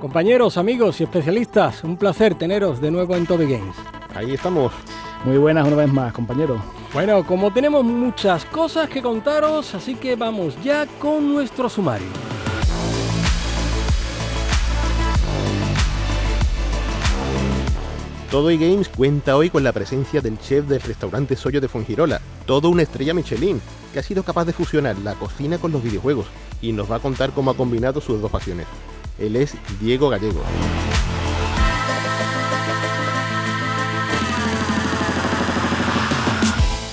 Compañeros, amigos y especialistas, un placer teneros de nuevo en Todo Games. Ahí estamos. Muy buenas una vez más, compañero. Bueno, como tenemos muchas cosas que contaros, así que vamos ya con nuestro sumario. Todo y Games cuenta hoy con la presencia del chef del restaurante Soyo de Fongirola, todo una estrella Michelin, que ha sido capaz de fusionar la cocina con los videojuegos y nos va a contar cómo ha combinado sus dos pasiones. Él es Diego Gallego.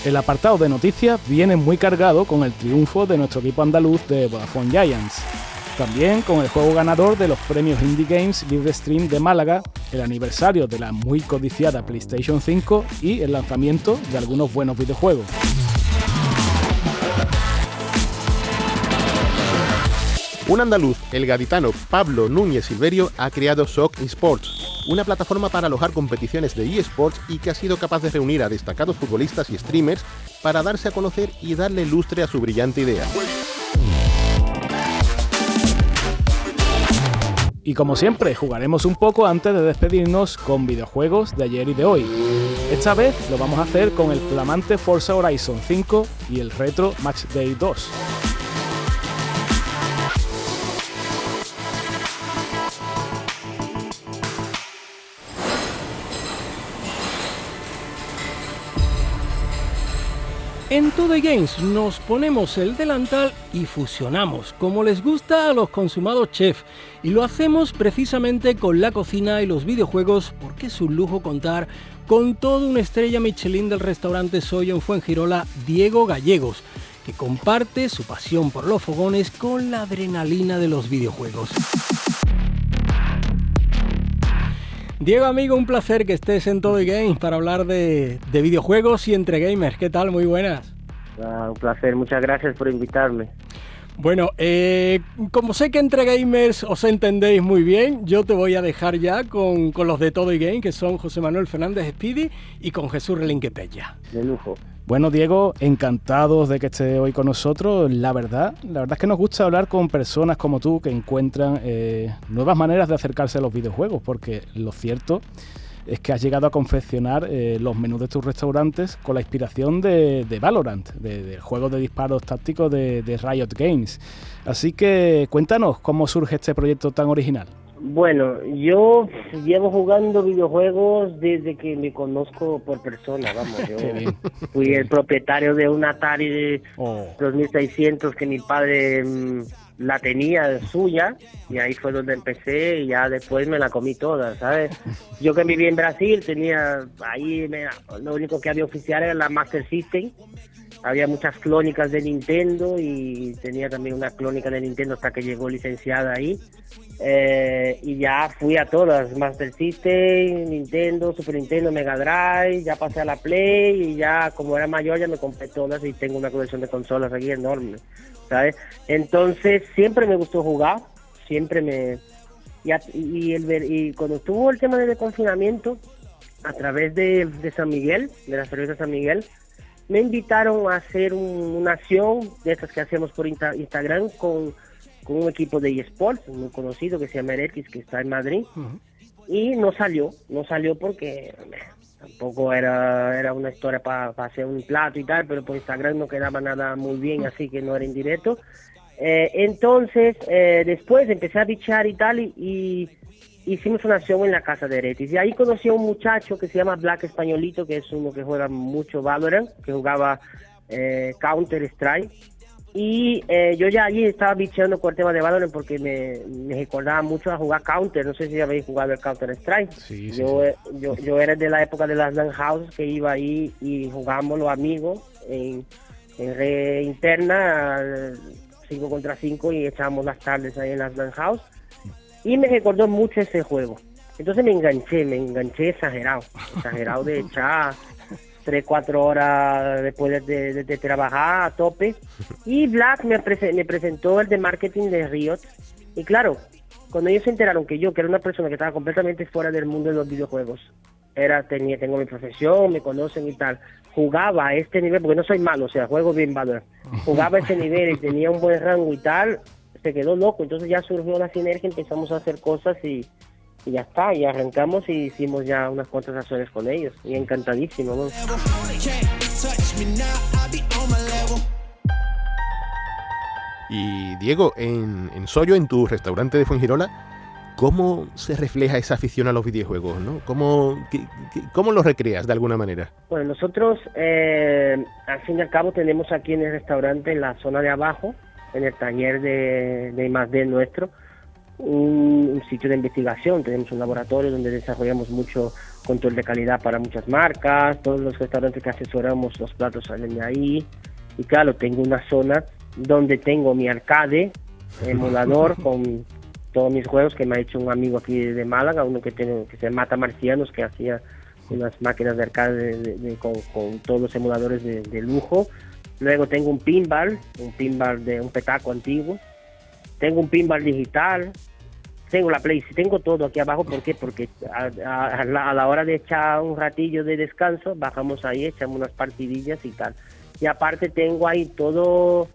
El apartado de noticias viene muy cargado con el triunfo de nuestro equipo andaluz de Vodafone Giants. También con el juego ganador de los premios Indie Games Live Stream de Málaga, el aniversario de la muy codiciada PlayStation 5 y el lanzamiento de algunos buenos videojuegos. Un andaluz, el gaditano Pablo Núñez Silverio, ha creado Shock Esports, una plataforma para alojar competiciones de eSports y que ha sido capaz de reunir a destacados futbolistas y streamers para darse a conocer y darle lustre a su brillante idea. Y como siempre, jugaremos un poco antes de despedirnos con videojuegos de ayer y de hoy. Esta vez lo vamos a hacer con el flamante Forza Horizon 5 y el retro Match Day 2. En Todo Games nos ponemos el delantal y fusionamos, como les gusta a los consumados chef, y lo hacemos precisamente con la cocina y los videojuegos porque es un lujo contar con toda una estrella Michelin del restaurante Soyo en Fuengirola, Diego Gallegos, que comparte su pasión por los fogones con la adrenalina de los videojuegos. Diego, amigo, un placer que estés en Todo Games para hablar de, de, videojuegos y entre gamers. ¿Qué tal? Muy buenas. Ah, un placer, muchas gracias por invitarme. Bueno, eh, como sé que entre gamers os entendéis muy bien, yo te voy a dejar ya con, con los de Todo y Game, que son José Manuel Fernández Speedy y con Jesús Relinque Pella. De lujo. Bueno, Diego, encantados de que esté hoy con nosotros. La verdad, la verdad es que nos gusta hablar con personas como tú que encuentran eh, nuevas maneras de acercarse a los videojuegos, porque lo cierto es que has llegado a confeccionar eh, los menús de tus restaurantes con la inspiración de, Valorant, del de juego de disparos tácticos de, de Riot Games. Así que cuéntanos cómo surge este proyecto tan original. Bueno, yo llevo jugando videojuegos desde que me conozco por persona, vamos, yo fui el propietario de un Atari de oh. 2600 que mi padre mmm, la tenía suya y ahí fue donde empecé y ya después me la comí toda, ¿sabes? Yo que viví en Brasil tenía ahí me, lo único que había oficial era la Master System había muchas clónicas de Nintendo y tenía también una clónica de Nintendo hasta que llegó licenciada ahí. Eh, y ya fui a todas, Master System, Nintendo, Super Nintendo, Mega Drive, ya pasé a la Play y ya como era mayor ya me compré todas y tengo una colección de consolas aquí enorme, ¿sabes? Entonces siempre me gustó jugar, siempre me... Y, y, el, y cuando estuvo el tema del confinamiento, a través de, de San Miguel, de la cerveza San Miguel, me invitaron a hacer un, una acción de estas que hacemos por insta Instagram con, con, un equipo de eSports muy conocido que se llama Erex, que está en Madrid. Uh -huh. Y no salió, no salió porque tampoco era, era una historia para pa hacer un plato y tal, pero por Instagram no quedaba nada muy bien, así que no era en directo. Eh, entonces, eh, después empecé a bichar y tal, y, y hicimos una acción en la casa de Eretis. Y ahí conocí a un muchacho que se llama Black Españolito, que es uno que juega mucho Valorant, que jugaba eh, Counter Strike. Y eh, yo ya allí estaba bicheando con el tema de Valorant porque me, me, recordaba mucho a jugar Counter. No sé si habéis jugado el Counter Strike. Sí, yo, sí, sí. yo, yo era de la época de las LAN houses que iba ahí y jugábamos los amigos en, en red interna, 5 contra 5, y echábamos las tardes ahí en las LAN houses y me recordó mucho ese juego. Entonces me enganché, me enganché exagerado, exagerado de echar tres, cuatro horas después de, trabajar a tope. Y Black me, me presentó el de marketing de Riot. Y claro, cuando ellos se enteraron que yo, que era una persona que estaba completamente fuera del mundo de los videojuegos, era tenía tengo mi profesión, me conocen y tal, jugaba a este nivel, porque no soy malo, o sea, juego bien Valor, jugaba a ese nivel y tenía un buen rango y tal, se quedó loco, entonces ya surgió la sinergia, empezamos a hacer cosas y, ya está, y arrancamos y hicimos ya unas cuantas acciones con ellos, y encantadísimo. Y Diego, en, en Soyo, en tu restaurante de Fuengirola, ¿Cómo se refleja esa afición a los videojuegos? ¿no? ¿Cómo, ¿Cómo lo recreas de alguna manera? Bueno, nosotros eh, al fin y al cabo tenemos aquí en el restaurante, en la zona de abajo, en el taller de, de I+.D. nuestro, un, sitio de investigación. Tenemos un laboratorio donde desarrollamos mucho control de calidad para muchas marcas. Todos los restaurantes que asesoramos, los platos salen de ahí. Y claro, tengo una zona donde tengo mi arcade, emulador con todos mis juegos que me ha hecho un amigo aquí de Málaga, uno que tiene que se mata marcianos, que hacía unas máquinas de arcade con, todos los emuladores de, lujo. Luego tengo un pinball, un pinball de un petaco antiguo. Tengo un pinball digital. Tengo la Play, tengo todo aquí abajo. ¿Por qué? Porque a, la, hora de echar un ratillo de descanso, bajamos ahí, echamos unas partidillas y tal. Y aparte tengo ahí todo,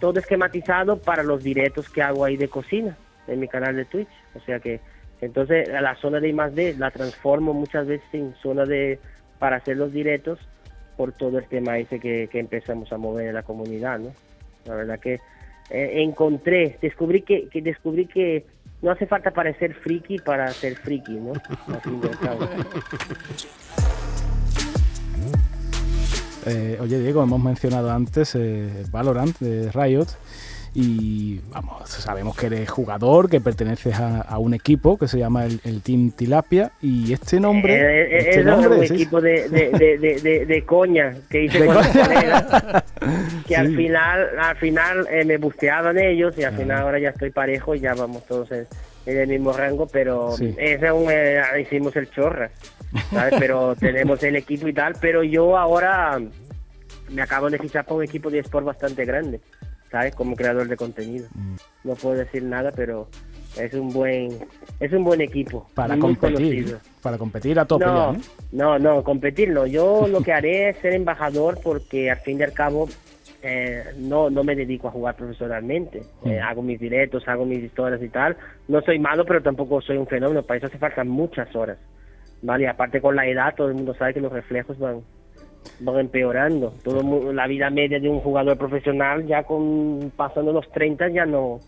todo esquematizado para los directos que hago ahí de cocina en mi canal de Twitch. O sea que entonces la zona de I+D la transformo muchas veces en zona de para hacer los directos por todo el tema ese que, empezamos a mover en la comunidad, ¿no? La verdad que eh, encontré, descubrí que, que, descubrí que no hace falta parecer friki para ser friki, ¿no? Eh, oye Diego, hemos mencionado antes eh, Valorant de Riot y vamos, sabemos que eres jugador, que perteneces a, un equipo que se llama el, Team Tilapia y este nombre... Eh, eh, este nombre es un equipo de, de, de, coña que hice con colegas, que al final al final eh, me busteaban ellos y al final ahora ya estoy parejo y ya vamos todos en, el mismo rango, pero ese un, hicimos el chorra, ¿sabes? pero tenemos el equipo y tal, pero yo ahora me acabo de fichar para un equipo de sport bastante grande. ¿Sabes? Como creador de contenido. Mm. No puedo decir nada, pero es un buen es un buen equipo. Para competir. Para competir a tope. No, no, no, competir no. Yo lo que haré es ser embajador porque al fin y al cabo eh, no, no me dedico a jugar profesionalmente. Mm. Eh, hago mis directos, hago mis historias y tal. No soy malo, pero tampoco soy un fenómeno. Para eso hace falta muchas horas. ¿Vale? aparte con la edad, todo el mundo sabe que los reflejos van, van empeorando. Todo la vida media de un jugador profesional ya con pasando los 30 ya no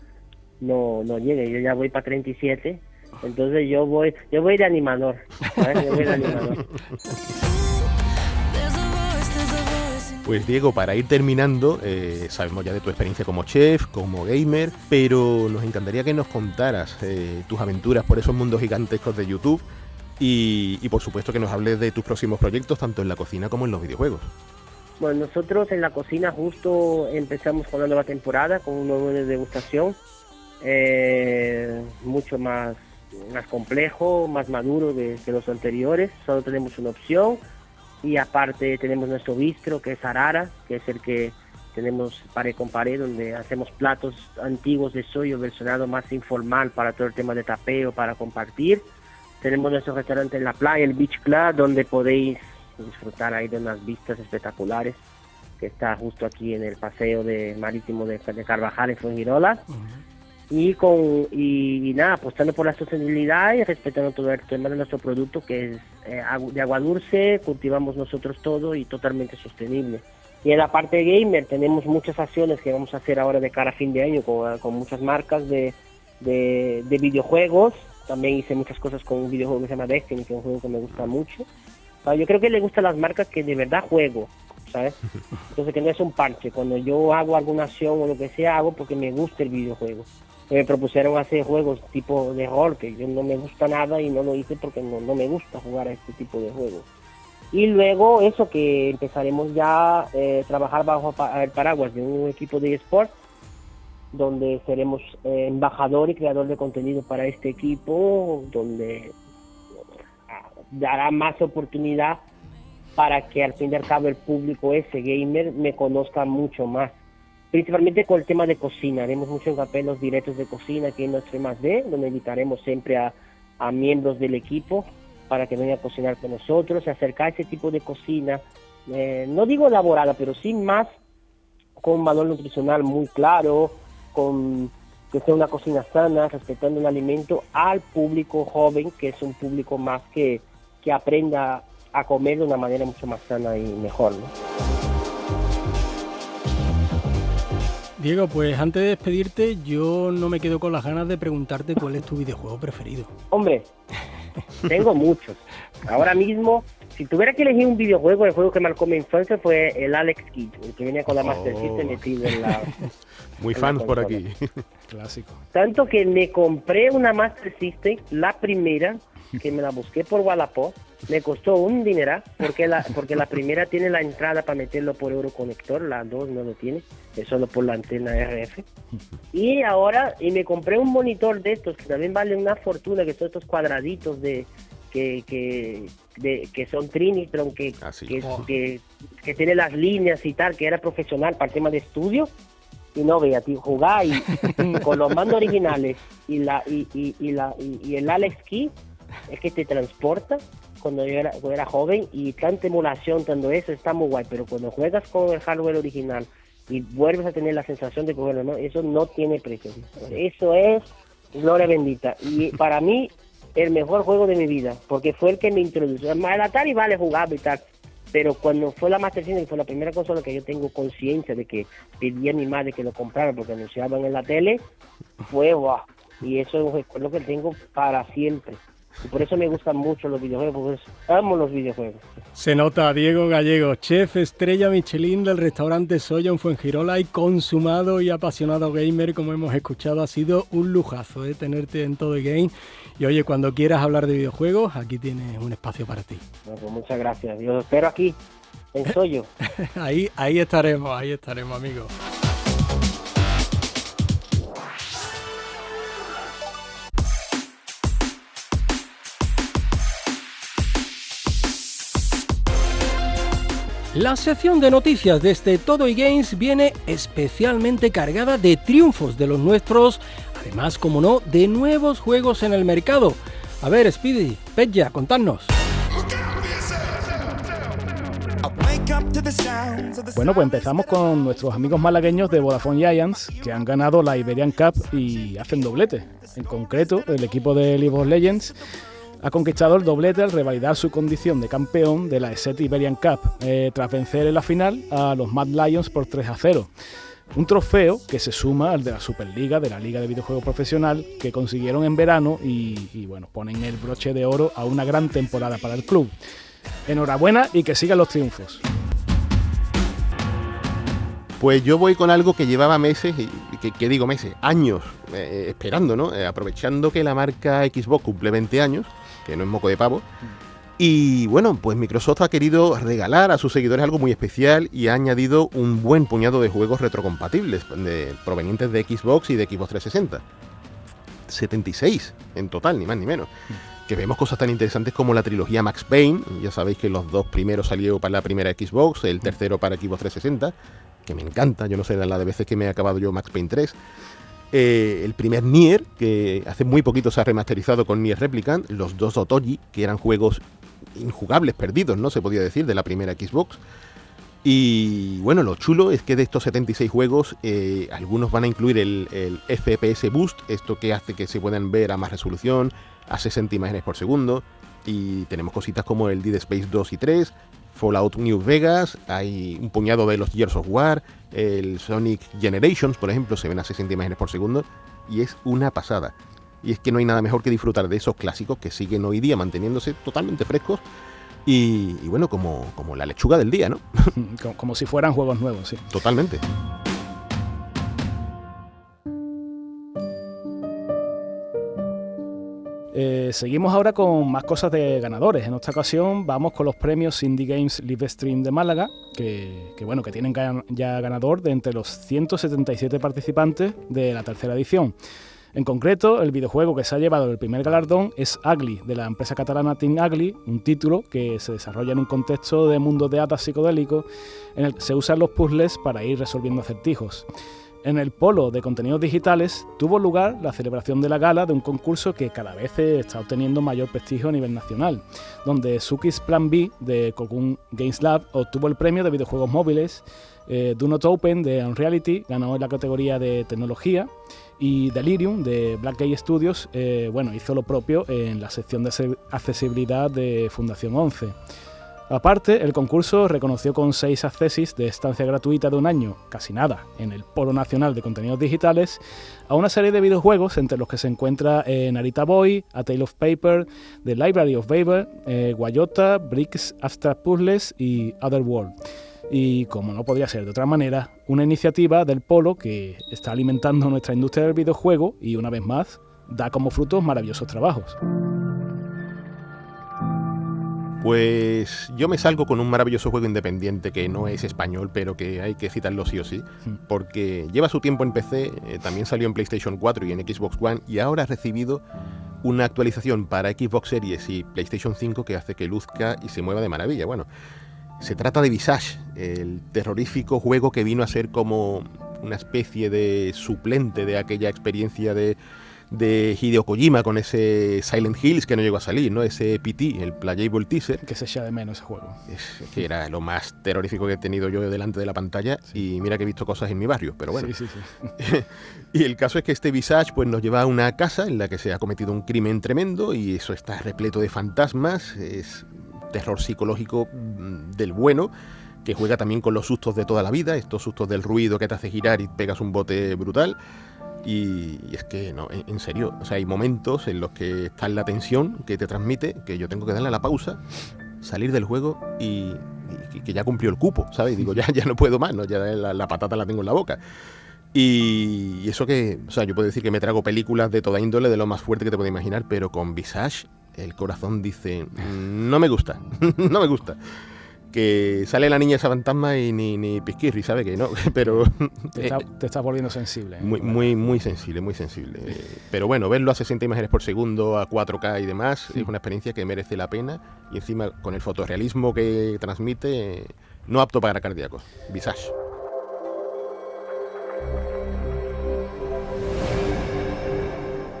no no llega. Yo ya voy para 37. Entonces yo voy yo voy de animador. Pues Diego, para ir terminando, eh, sabemos ya de tu experiencia como chef, como gamer, pero nos encantaría que nos contaras eh, tus aventuras por esos mundos gigantescos de YouTube y, por supuesto que nos hables de tus próximos proyectos, tanto en la cocina como en los videojuegos. Bueno, nosotros en la cocina justo empezamos con la nueva temporada, con un nuevo de degustación, eh, mucho más, más complejo, más maduro que, los anteriores. Solo tenemos una opción y aparte tenemos nuestro bistro, que es Arara, que es el que tenemos pared con pared, donde hacemos platos antiguos de soyo versionado más informal para todo el tema de tapeo, para compartir. Tenemos nuestro restaurante en la playa, el Beach Club, donde podéis disfrutar ahí de unas vistas espectaculares, que está justo aquí en el paseo de marítimo de, Carvajal en Fuengirola. Y, con, y, nada, apostando por la sostenibilidad y respetando todo el tema de nuestro producto, que es eh, de agua dulce, cultivamos nosotros todo y totalmente sostenible. Y en la parte gamer tenemos muchas acciones que vamos a hacer ahora de cara a fin de año con, muchas marcas de, de, de videojuegos también hice muchas cosas con un videojuego que se llama Destiny, que es un juego que me gusta mucho. yo creo que le gustan las marcas que de verdad juego, ¿sabes? Entonces que no es un parche. Cuando yo hago alguna acción o lo que sea, hago porque me gusta el videojuego. Me propusieron hacer juegos tipo de rol, que yo no me gusta nada y no lo hice porque no, no me gusta jugar a este tipo de juegos. Y luego eso que empezaremos ya a eh, trabajar bajo el paraguas de un equipo de eSport donde seremos eh, embajador y creador de contenido para este equipo, donde dará más oportunidad para que al fin y al cabo el público ese gamer me conozca mucho más. Principalmente con el tema de cocina, haremos mucho hincapié directos de cocina aquí en nuestro más D, donde invitaremos siempre a, a miembros del equipo para que vengan a cocinar con nosotros, acercar ese tipo de cocina, eh, no digo elaborada, pero sí más con un valor nutricional muy claro, con que sea una cocina sana, respetando el alimento al público joven, que es un público más que, que aprenda a comer de una manera mucho más sana y mejor. ¿no? Diego, pues antes de despedirte, yo no me quedo con las ganas de preguntarte cuál es tu videojuego preferido. Hombre, tengo muchos. Ahora mismo, si tuviera que elegir un videojuego, el juego que marcó mi infancia fue el Alex Kidd, el que venía con la Master System metido en la. Muy en la fans por aquí. Clásico. Tanto que me compré una Master System, la primera, que me la busqué por Wallapop. Me costó un dineral, porque la, porque la primera tiene la entrada para meterlo por Euroconector, la dos no lo tiene, es solo por la antena RF. Y ahora, y me compré un monitor de estos, que también vale una fortuna, que son estos cuadraditos de que, que, de, que son Trinitron, que, Ah, que, Oh. que, que tiene las líneas y tal, que era profesional para el tema de estudio. Y no veía, tío, jugar y, con los mandos originales y la y, y, y la y, y el Alex Key es que te transporta cuando yo era, cuando era joven y tanta emulación, tanto eso está muy guay, pero cuando juegas con el hardware original y vuelves a tener la sensación de cogerlo, ¿no? eso no tiene precio. Eso es gloria bendita. Y para mí, el mejor juego de mi vida, porque fue el que me introdujo. El Atari vale jugable y tal, pero cuando fue la Master System, fue la primera consola que yo tengo conciencia de que pedí a mi madre que lo comprara porque anunciaban en la tele, fue guau. Y eso es un recuerdo que tengo para siempre. Y por eso me gustan mucho los videojuegos, porque amo los videojuegos. Se nota Diego Gallego, chef estrella Michelin del restaurante Soya en Fuengirola y consumado y apasionado gamer, como hemos escuchado. Ha sido un lujazo ¿eh? tenerte en todo el game. Y oye, cuando quieras hablar de videojuegos, aquí tienes un espacio para ti. Bueno, pues muchas gracias. Yo los espero aquí, en Soyo. Ahí, ahí estaremos, ahí estaremos, amigos. La sección de noticias de este Todo y Games viene especialmente cargada de triunfos de los nuestros, además, como no, de nuevos juegos en el mercado. A ver, Speedy, Petja, contadnos. Bueno, pues empezamos con nuestros amigos malagueños de Vodafone Giants, que han ganado la Iberian Cup y hacen doblete. En concreto, el equipo de League of Legends ha conquistado el doblete al revalidar su condición de campeón de la ESET Iberian Cup, eh, tras vencer en la final a los Mad Lions por 3 a 0. Un trofeo que se suma al de la Superliga, de la Liga de Videojuegos Profesional, que consiguieron en verano y, bueno, ponen el broche de oro a una gran temporada para el club. Enhorabuena y que sigan los triunfos. Pues yo voy con algo que llevaba meses, que, que digo meses, años eh, esperando, ¿no? Eh, aprovechando que la marca Xbox cumple 20 años, que no es moco de pavo. Y bueno, pues Microsoft ha querido regalar a sus seguidores algo muy especial y ha añadido un buen puñado de juegos retrocompatibles de- provenientes de Xbox y de Xbox 360. 76 en total, ni más ni menos. Que vemos cosas tan interesantes como la trilogía Max Payne. Ya sabéis que los dos primeros salieron para la primera Xbox, el tercero para Xbox 360, que me encanta. Yo no sé la de veces que me he acabado yo Max Payne 3. Eh, el primer Nier, que hace muy poquito se ha remasterizado con Nier Replicant. Los dos Otogi, que eran juegos injugables, perdidos, ¿no? Se podía decir, de la primera Xbox. Y bueno, lo chulo es que de estos 76 juegos, eh, algunos van a incluir el, FPS Boost, esto que hace que se puedan ver a más resolución, a 60 imágenes por segundo. Y tenemos cositas como el Dead Space 2 y 3, Fallout New Vegas, hay un puñado de los Gears of War, el Sonic Generations, por ejemplo, se ven a 60 imágenes por segundo, y es una pasada. Y es que no hay nada mejor que disfrutar de esos clásicos que siguen hoy día manteniéndose totalmente frescos y, y bueno, como, como la lechuga del día, ¿no? como, como si fueran juegos nuevos, sí. Totalmente. Eh, seguimos ahora con más cosas de ganadores. En esta ocasión vamos con los premios Indie Games Live Stream de Málaga, que, que, bueno, que tienen ya ganador de entre los 177 participantes de la tercera edición. En concreto, el videojuego que se ha llevado el primer galardón es Ugly, de la empresa catalana Team Ugly, un título que se desarrolla en un contexto de mundo de hadas psicodélicos en el que se usan los puzzles para ir resolviendo acertijos. En el polo de contenidos digitales tuvo lugar la celebración de la gala de un concurso que cada vez está obteniendo mayor prestigio a nivel nacional, donde Suki's Plan B de Cocoon Games Lab obtuvo el premio de videojuegos móviles, eh, Do Not Open de Unreality ganó en la categoría de tecnología y Delirium de Black Gate Studios eh, bueno, hizo lo propio en la sección de accesibilidad de Fundación 11. Aparte, el concurso reconoció con seis accesis de estancia gratuita de un año, casi nada, en el Polo Nacional de Contenidos Digitales, a una serie de videojuegos entre los que se encuentra eh, Narita Boy, A Tale of Paper, The Library of Babel, eh, Guayota, Bricks Abstract Puzzles y Otherworld. Y como no podría ser de otra manera, una iniciativa del Polo que está alimentando nuestra industria del videojuego y una vez más da como frutos maravillosos trabajos. Pues yo me salgo con un maravilloso juego independiente que no es español, pero que hay que citarlo sí o sí, porque lleva su tiempo en PC, eh, también salió en PlayStation 4 y en Xbox One, y ahora ha recibido una actualización para Xbox Series y PlayStation 5 que hace que luzca y se mueva de maravilla. Bueno, se trata de Visage, el terrorífico juego que vino a ser como una especie de suplente de aquella experiencia de de Hideo Kojima con ese Silent Hills que no llegó a salir, ¿no? Ese PT, el Playable Teaser. Que se echa de menos ese juego. Es, que era lo más terrorífico que he tenido yo delante de la pantalla y mira que he visto cosas en mi barrio, pero bueno. Sí, sí, sí. y el caso es que este Visage pues, nos lleva a una casa en la que se ha cometido un crimen tremendo y eso está repleto de fantasmas, es terror psicológico mm, del bueno que juega también con los sustos de toda la vida, estos sustos del ruido que te hace girar y pegas un bote brutal. Y, es que, no, en, serio, o sea, hay momentos en los que está la tensión que te transmite que yo tengo que darle a la pausa, salir del juego y, que ya cumplió el cupo, ¿sabes? digo, ya, ya no puedo más, ¿no? Ya la, patata la tengo en la boca. Y, eso que, o sea, yo puedo decir que me trago películas de toda índole, de lo más fuerte que te puedo imaginar, pero con Visage el corazón dice, no me gusta, no me gusta que sale la niña esa fantasma y ni, ni pisquirri, ¿sabe que no? Pero... Te, estás volviendo sensible. ¿eh? Muy, muy, muy sensible, muy sensible. Pero bueno, verlo a 60 imágenes por segundo, a 4K y demás, es una experiencia que merece la pena. Y encima, con el fotorrealismo que transmite, no apto para cardíacos. Visage.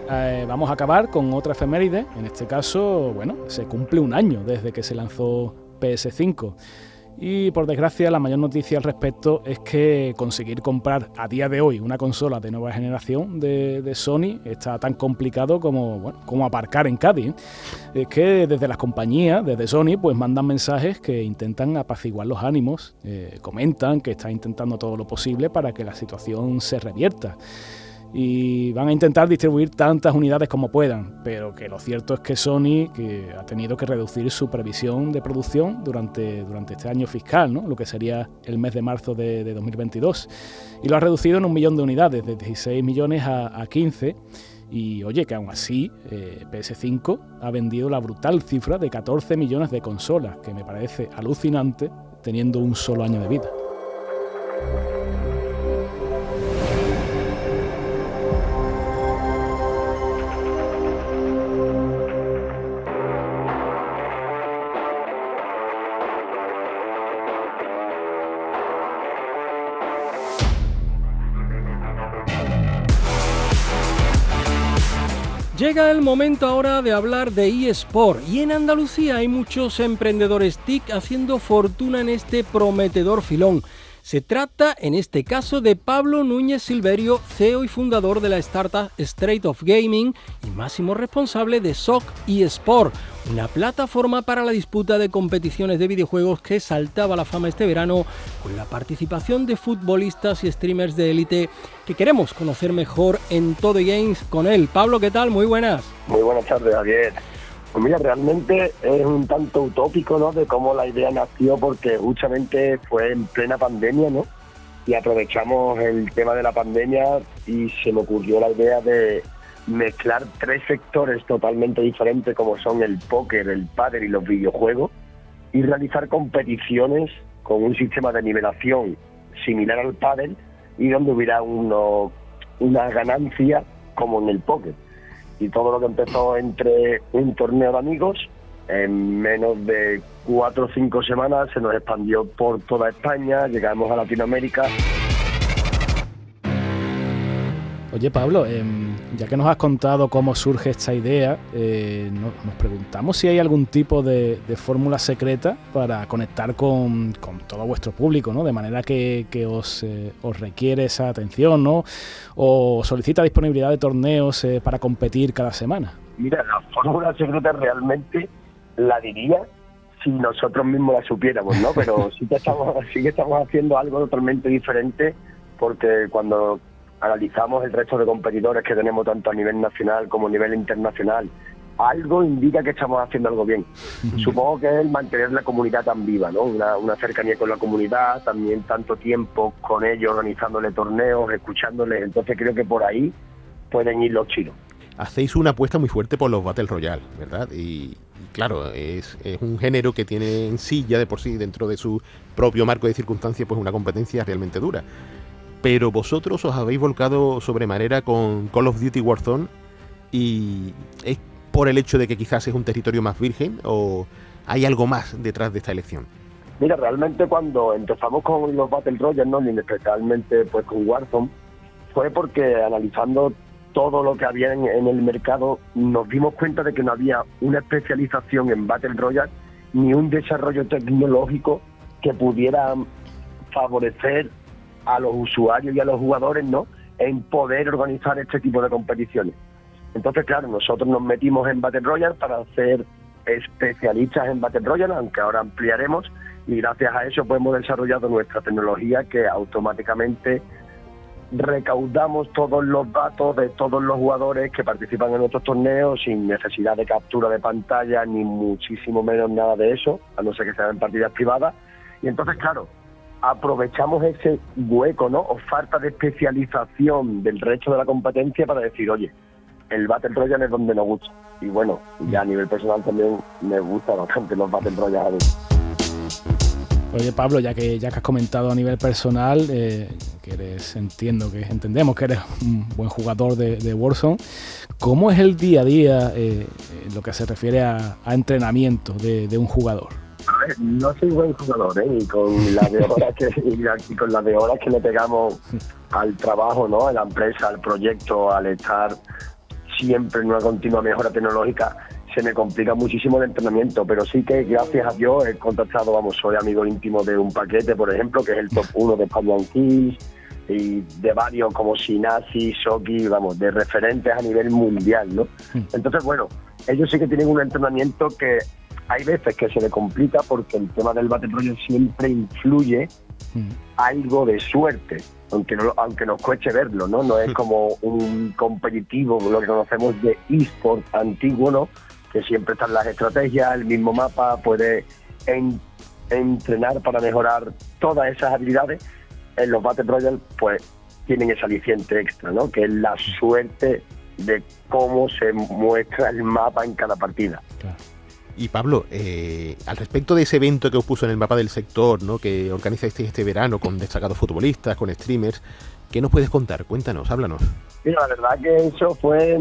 Eh, vamos a acabar con otra efeméride. En este caso, bueno, se cumple un año desde que se lanzó PS5. Y por desgracia la mayor noticia al respecto es que conseguir comprar a día de hoy una consola de nueva generación de, Sony está tan complicado como, como aparcar en Cádiz. Es que desde las compañías, desde Sony, pues mandan mensajes que intentan apaciguar los ánimos, eh, comentan que están intentando todo lo posible para que la situación se revierta y van a intentar distribuir tantas unidades como puedan, pero que lo cierto es que Sony que ha tenido que reducir su previsión de producción durante, durante este año fiscal, ¿no? lo que sería el mes de marzo de, 2022, y lo ha reducido en un millón de unidades, de 16 millones a, 15. Y oye, que aún así eh, PS5 ha vendido la brutal cifra de 14 millones de consolas, que me parece alucinante teniendo un solo año de vida. Llega el momento ahora de hablar de eSport y en Andalucía hay muchos emprendedores TIC haciendo fortuna en este prometedor filón. Se trata en este caso de Pablo Núñez Silverio, CEO y fundador de la startup Straight of Gaming y máximo responsable de SOC eSport, una plataforma para la disputa de competiciones de videojuegos que saltaba la fama este verano con la participación de futbolistas y streamers de élite que queremos conocer mejor en Todo Games con él. Pablo, ¿qué tal? Muy buenas. Muy buenas tardes, Javier. Pues mira, realmente es un tanto utópico, ¿no? De cómo la idea nació, porque justamente fue en plena pandemia, ¿no? Y aprovechamos el tema de la pandemia y se me ocurrió la idea de mezclar tres sectores totalmente diferentes, como son el póker, el pádel y los videojuegos, y realizar competiciones con un sistema de nivelación similar al pádel y donde hubiera uno, una ganancia como en el póker. Y todo lo que empezó entre un torneo de amigos, en menos de cuatro o cinco semanas se nos expandió por toda España, llegamos a Latinoamérica. Oye Pablo, em, ya que nos has contado cómo surge esta idea, eh, nos, preguntamos si hay algún tipo de, fórmula secreta para conectar con, todo vuestro público, ¿no? De manera que, os, eh, os, requiere esa atención, ¿no? O solicita disponibilidad de torneos eh, para competir cada semana. Mira, la fórmula secreta realmente la diría si nosotros mismos la supiéramos, ¿no? Pero sí que estamos, sí que estamos haciendo algo totalmente diferente porque cuando analizamos el resto de competidores que tenemos tanto a nivel nacional como a nivel internacional, algo indica que estamos haciendo algo bien. Supongo que es mantener la comunidad tan viva, ¿no? Una, cercanía con la comunidad, también tanto tiempo con ellos organizándole torneos, escuchándoles. Entonces creo que por ahí pueden ir los chinos. Hacéis una apuesta muy fuerte por los Battle Royale, ¿verdad? Y, claro, es, es, un género que tiene en sí, ya de por sí, dentro de su propio marco de circunstancias, pues una competencia realmente dura pero vosotros os habéis volcado sobremanera con Call of Duty Warzone y es por el hecho de que quizás es un territorio más virgen o hay algo más detrás de esta elección. Mira, realmente cuando empezamos con los Battle Royale, ¿no? y especialmente pues con Warzone, fue porque analizando todo lo que había en, en, el mercado, nos dimos cuenta de que no había una especialización en Battle Royale ni un desarrollo tecnológico que pudiera favorecer a los usuarios y a los jugadores, ¿no? En poder organizar este tipo de competiciones. Entonces, claro, nosotros nos metimos en Battle Royale para ser especialistas en Battle Royale, aunque ahora ampliaremos, y gracias a eso pues hemos desarrollado nuestra tecnología que automáticamente recaudamos todos los datos de todos los jugadores que participan en nuestros torneos sin necesidad de captura de pantalla ni muchísimo menos nada de eso, a no ser que sean partidas privadas. Y entonces, claro, aprovechamos ese hueco, ¿no? O falta de especialización del resto de la competencia para decir, oye, el Battle Royale es donde nos gusta. Y bueno, ya a nivel personal también me gusta bastante los Battle Royale. Oye Pablo, ya que ya que has comentado a nivel personal, eh, que eres, entiendo que entendemos que eres un buen jugador de, de Warzone, ¿cómo es el día a día eh, en lo que se refiere a, entrenamiento de un jugador? No soy buen jugador, ¿eh? Y con las de horas que, y con las de horas que le pegamos al trabajo, ¿no? A la empresa, al proyecto, al estar siempre en una continua mejora tecnológica, se me complica muchísimo el entrenamiento, pero sí que gracias a Dios he contactado, vamos, soy amigo íntimo de un paquete, por ejemplo, que es el top 1 de España Keys, y de varios como Sinasi, Shoki, vamos, de referentes a nivel mundial, ¿no? Entonces, bueno, ellos sí que tienen un entrenamiento que hay veces que se le complica porque el tema del Battle Royale siempre influye mm. algo de suerte, aunque no, aunque nos cueste verlo, ¿no? No es como un competitivo, lo que conocemos de eSport antiguo, ¿no? Que siempre están las estrategias, el mismo mapa, puede entrenar para mejorar todas esas habilidades. En los Battle Royale, pues tienen ese aliciente extra, ¿no? Que es la suerte de cómo se muestra el mapa en cada partida. Y Pablo, eh, al respecto de ese evento que os puso en el mapa del sector, ¿no? que organizasteis este verano con destacados futbolistas, con streamers, ¿qué nos puedes contar? Cuéntanos, háblanos. Mira, la verdad que eso fue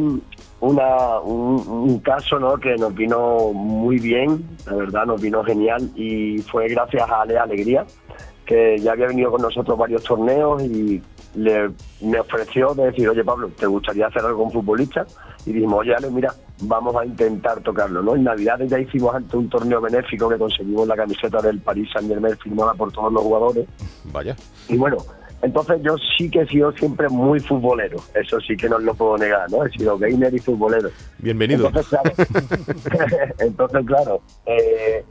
una, un, caso ¿no? que nos vino muy bien, la verdad nos vino genial y fue gracias a Ale Alegría, que ya había venido con nosotros varios torneos y le, me ofreció de decir, oye Pablo, ¿te gustaría hacer algo con futbolista? Y dijimos, oye Ale, mira, vamos a intentar tocarlo, ¿no? En Navidad ya hicimos antes un torneo benéfico que conseguimos la camiseta del Paris Saint Germain firmada por todos los jugadores. Vaya. Y bueno, entonces yo sí que he sido siempre muy futbolero, eso sí que no lo puedo negar, ¿no? He sido gamer y futbolero. Bienvenido. Entonces, claro, entonces, claro eh,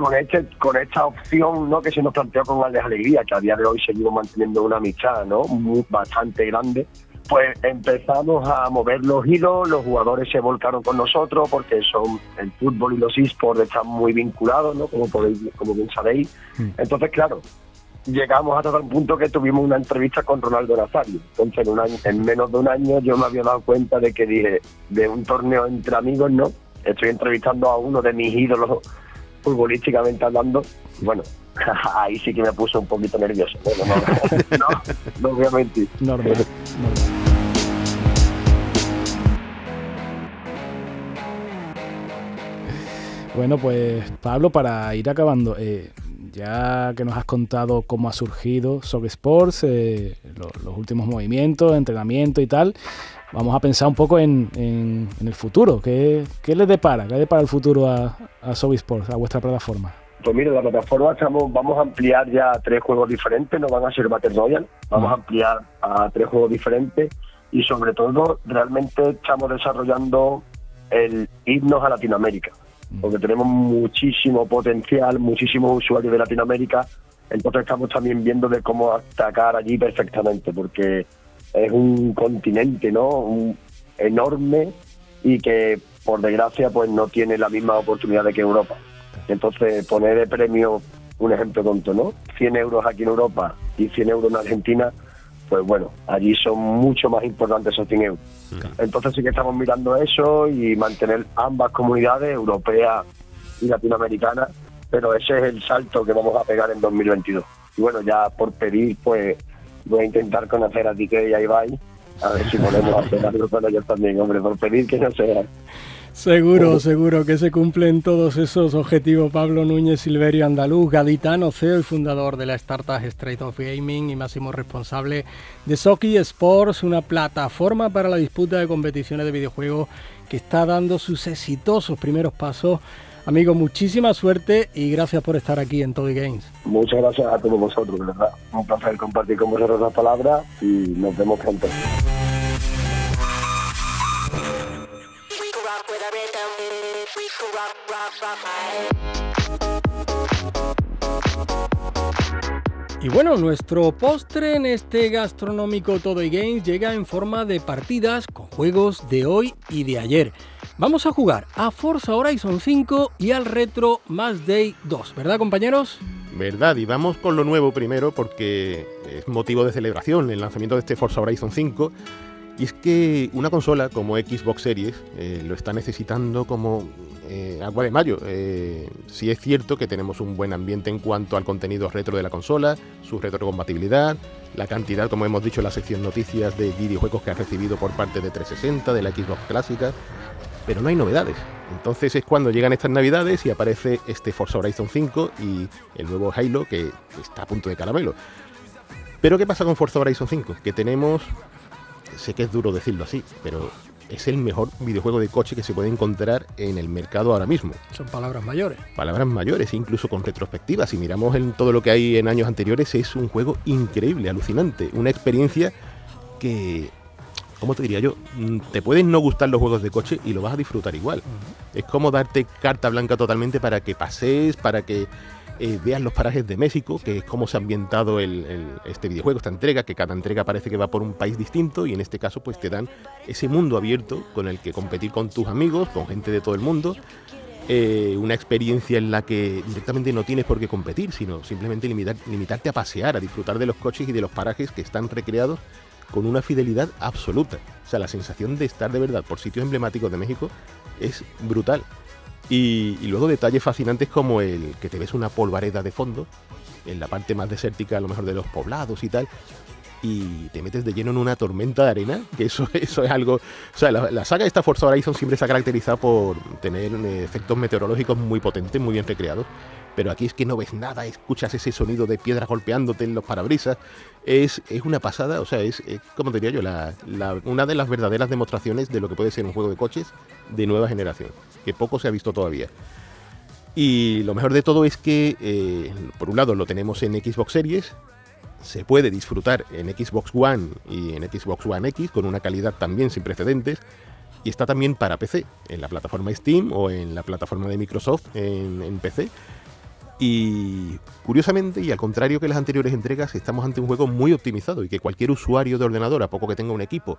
con este con esta opción no que se nos planteó con grandes alegría que a día de hoy seguimos manteniendo una amistad no Muy, bastante grande pues empezamos a mover los hilos, los jugadores se volcaron con nosotros porque son el fútbol y los esports están muy vinculados, ¿no? Como podéis, como bien sabéis. Entonces, claro, llegamos hasta el punto que tuvimos una entrevista con Ronaldo Nazario. Entonces, en, un año, en menos de un año yo me había dado cuenta de que dije, de un torneo entre amigos, ¿no? Estoy entrevistando a uno de mis ídolos futbolísticamente hablando, bueno, ahí sí que me puso un poquito nervioso. Bueno, no, no. Normal, normal. Bueno, pues Pablo, para ir acabando, eh, ya que nos has contado cómo ha surgido Soc Sports, eh, los últimos movimientos, entrenamiento y tal, vamos a pensar un poco en, el futuro. ¿Qué, ¿Qué, le depara? ¿Qué le depara el futuro a, a Sports, a vuestra plataforma? Pues mire, la plataforma estamos, vamos a ampliar ya tres juegos diferentes, no van a ser Battle Royale, vamos a ampliar a tres juegos diferentes y sobre todo realmente estamos desarrollando el irnos a Latinoamérica, porque tenemos muchísimo potencial, muchísimos usuarios de Latinoamérica, entonces estamos también viendo de cómo atacar allí perfectamente, porque es un continente, ¿no? enorme y que por desgracia pues no tiene la misma oportunidad que Europa. Entonces poner de premio un ejemplo tonto, ¿no? 100 euros aquí en Europa y 100 euros en Argentina, pues bueno, allí son mucho más importantes esos 100 euros. Entonces sí que estamos mirando eso y mantener ambas comunidades, europea y latinoamericana, pero ese es el salto que vamos a pegar en 2022. Y bueno, ya por pedir, pues voy a intentar conocer a Tike y a Ibai, a ver si podemos hacer algo con ellos también, hombre, por pedir que no sea. Seguro, seguro que se cumplen todos esos objetivos. Pablo Núñez Silverio Andaluz, gaditano, CEO y fundador de la startup Straight of Gaming y máximo responsable de Socky Sports, una plataforma para la disputa de competiciones de videojuegos que está dando sus exitosos primeros pasos. Amigo, muchísima suerte y gracias por estar aquí en Toy Games. Muchas gracias a todos vosotros, de verdad. Un placer compartir con vosotros las palabras y nos vemos pronto. Y bueno, nuestro postre en este gastronómico Todo y Games llega en forma de partidas con juegos de hoy y de ayer. Vamos a jugar a Forza Horizon 5 y al Retro Match Day 2, ¿verdad compañeros? Verdad, y vamos con lo nuevo primero porque es motivo de celebración el lanzamiento de este Forza Horizon 5 y es que una consola como Xbox Series eh, lo está necesitando como eh, agua de mayo. Eh, sí es cierto que tenemos un buen ambiente en cuanto al contenido retro de la consola, su retrocompatibilidad, la cantidad, como hemos dicho en la sección noticias, de videojuegos que ha recibido por parte de 360, de la Xbox clásica, pero no hay novedades. Entonces es cuando llegan estas navidades y aparece este Forza Horizon 5 y el nuevo Halo que está a punto de caramelo. Pero ¿qué pasa con Forza Horizon 5? Que tenemos sé que es duro decirlo así, pero es el mejor videojuego de coche que se puede encontrar en el mercado ahora mismo. Son palabras mayores. Palabras mayores, incluso con retrospectiva. Si miramos en todo lo que hay en años anteriores, es un juego increíble, alucinante. Una experiencia que, ¿cómo te diría yo? Mm, te pueden no gustar los juegos de coche y lo vas a disfrutar igual. Es como darte carta blanca totalmente para que pases, para que eh, veas los parajes de México, que es cómo se ha ambientado este videojuego, esta entrega, que cada entrega parece que va por un país distinto y en este caso pues te dan ese mundo abierto con el que competir con tus amigos, con gente de todo el mundo. Eh, una experiencia en la que directamente no tienes por qué competir, sino simplemente limitarte a pasear, a disfrutar de los coches y de los parajes que están recreados con una fidelidad absoluta. O sea, la sensación de estar de verdad por sitios emblemáticos de México es brutal. Y, luego detalles fascinantes como el que te ves una polvareda de fondo, en la parte más desértica a lo mejor de los poblados y tal, y te metes de lleno en una tormenta de arena, que eso, eso es algo... O sea, la, la saga de esta Forza Horizon siempre se ha caracterizado por tener eh, efectos meteorológicos muy potentes, muy bien recreados, pero aquí es que no ves nada, escuchas ese sonido de piedras golpeándote en los parabrisas, es, es una pasada, o sea, es, como diría yo, la, una de las verdaderas demostraciones de lo que puede ser un juego de coches de nueva generación, que poco se ha visto todavía. Y lo mejor de todo es que, eh, por un lado, lo tenemos en Xbox Series, se puede disfrutar en Xbox One y en Xbox One X con una calidad también sin precedentes, y está también para PC, en la plataforma Steam o en la plataforma de Microsoft en, PC y curiosamente, y al contrario que las anteriores entregas, estamos ante un juego muy optimizado y que cualquier usuario de ordenador, a poco que tenga un equipo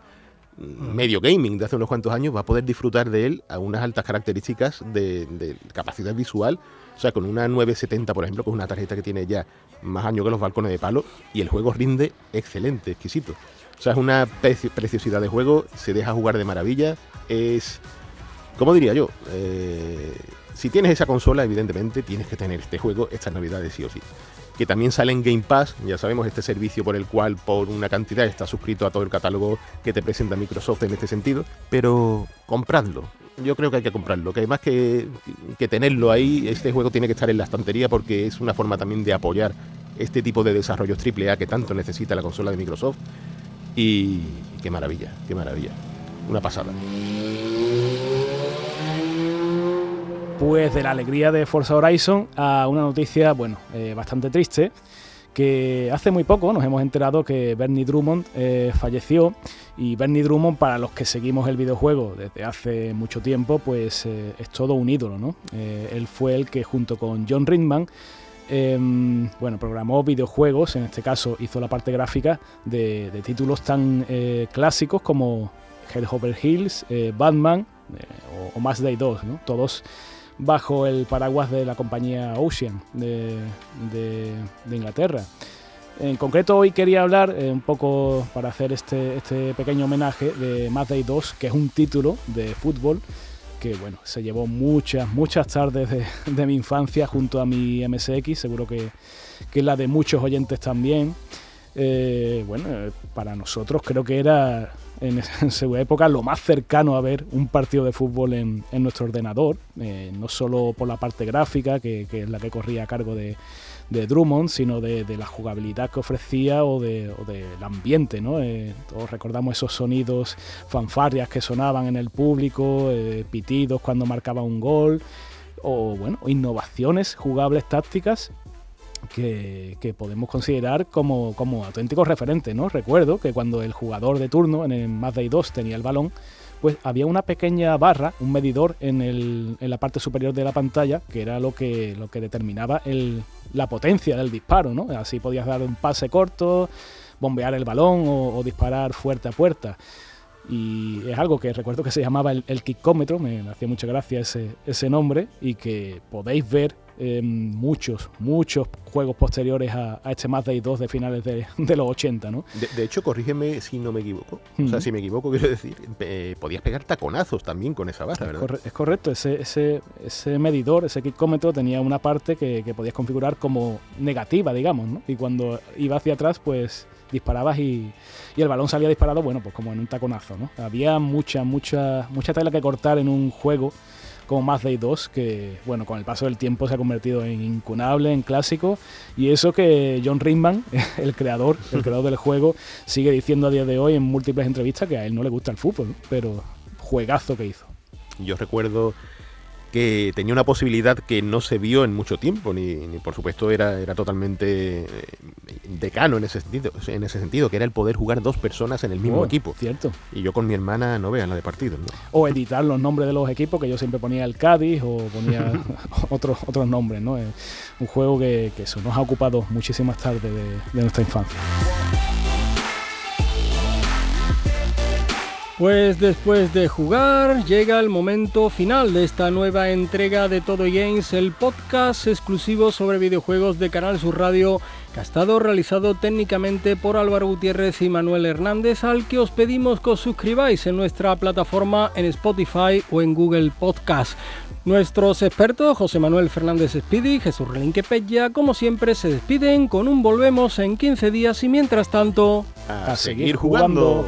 medio gaming de hace unos cuantos años, va a poder disfrutar de él a unas altas características de, capacidad visual. O sea, con una 970, por ejemplo, con una tarjeta que tiene ya más años que los balcones de palo, y el juego rinde excelente, exquisito. O sea, es una preciosidad de juego, se deja jugar de maravilla, es, ¿cómo diría yo? Eh, si tienes esa consola, evidentemente tienes que tener este juego estas navidades sí o sí. Que también sale en Game Pass, ya sabemos, este servicio por el cual por una cantidad estás suscrito a todo el catálogo que te presenta Microsoft en este sentido, pero compradlo. yo creo que hay que comprarlo, que además que, que tenerlo ahí, este juego tiene que estar en la estantería porque es una forma también de apoyar este tipo de desarrollos AAA que tanto necesita la consola de Microsoft. Y qué maravilla, qué maravilla. Una pasada. Pues de la alegría de Forza Horizon a una noticia, bueno, eh, bastante triste que hace muy poco nos hemos enterado que Bernie Drummond eh, falleció y Bernie Drummond para los que seguimos el videojuego desde hace mucho tiempo pues eh, es todo un ídolo, ¿no? Él fue el que junto con John Ridman em, bueno, programó videojuegos, en este caso hizo la parte gráfica de, títulos tan clásicos como Hell Over Hills, Batman o, o Day 2, ¿no? Todos bajo el paraguas de la compañía Ocean de, Inglaterra. En concreto hoy quería hablar eh, un poco para hacer este, este pequeño homenaje de Mad Day 2, que es un título de fútbol que bueno, se llevó muchas, muchas tardes de, mi infancia junto a mi MSX, seguro que, que la de muchos oyentes también. Eh, bueno, para nosotros creo que era en, su época lo más cercano a ver un partido de fútbol en, nuestro ordenador, eh, no solo por la parte gráfica, que, es la que corría a cargo de, Drummond, sino de, la jugabilidad que ofrecía o, del ambiente. ¿no? Eh, todos recordamos esos sonidos fanfarrias que sonaban en el público, eh, pitidos cuando marcaba un gol, o bueno, innovaciones jugables tácticas que, podemos considerar como, como auténticos referentes, ¿no? Recuerdo que cuando el jugador de turno en el Mad 2 tenía el balón, pues había una pequeña barra, un medidor en, el, en la parte superior de la pantalla, que era lo que, lo que determinaba el, la potencia del disparo, ¿no? Así podías dar un pase corto, bombear el balón o, disparar fuerte a puerta. Y es algo que recuerdo que se llamaba el, el kickómetro, me, hacía mucha gracia ese, ese nombre, y que podéis ver muchos, muchos juegos posteriores a, este Mad Day 2 de finales de, los 80, ¿no? De, hecho, corrígeme si no me equivoco. O sea, si me equivoco, quiero decir, podías pegar taconazos también con esa barra, ¿verdad? es correcto, ese, ese, ese medidor, ese kickómetro tenía una parte que, podías configurar como negativa, digamos, ¿no? Y cuando iba hacia atrás, pues disparabas y, y, el balón salía disparado, bueno, pues como en un taconazo, ¿no? Había mucha, mucha, mucha tela que cortar en un juego como Math Day 2, que bueno, con el paso del tiempo se ha convertido en incunable, en clásico, y eso que John Ringman, el creador, el creador del juego, sigue diciendo a día de hoy en múltiples entrevistas que a él no le gusta el fútbol, pero juegazo que hizo. Yo recuerdo que tenía una posibilidad que no se vio en mucho tiempo, ni, por supuesto era, era totalmente eh, decano en ese sentido, en ese sentido, que era el poder jugar dos personas en el mismo oh, equipo. Cierto. Y yo con mi hermana no vean la de partidos. O editar los nombres de los equipos, que yo siempre ponía el Cádiz o ponía otros otros nombres, ¿no? un juego que, que, eso nos ha ocupado muchísimas tardes de nuestra infancia. Pues después de jugar, llega el momento final de esta nueva entrega de Todo Games, el podcast exclusivo sobre videojuegos de Canal Sur Radio, que ha estado realizado técnicamente por Álvaro Gutiérrez y Manuel Hernández, al que os pedimos que os suscribáis en nuestra plataforma en Spotify o en Google Podcast. Nuestros expertos, José Manuel Fernández Speedy y Jesús Relinque Pella, como siempre, se despiden con un volvemos en 15 días y mientras tanto, a, seguir jugando.